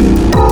Bye.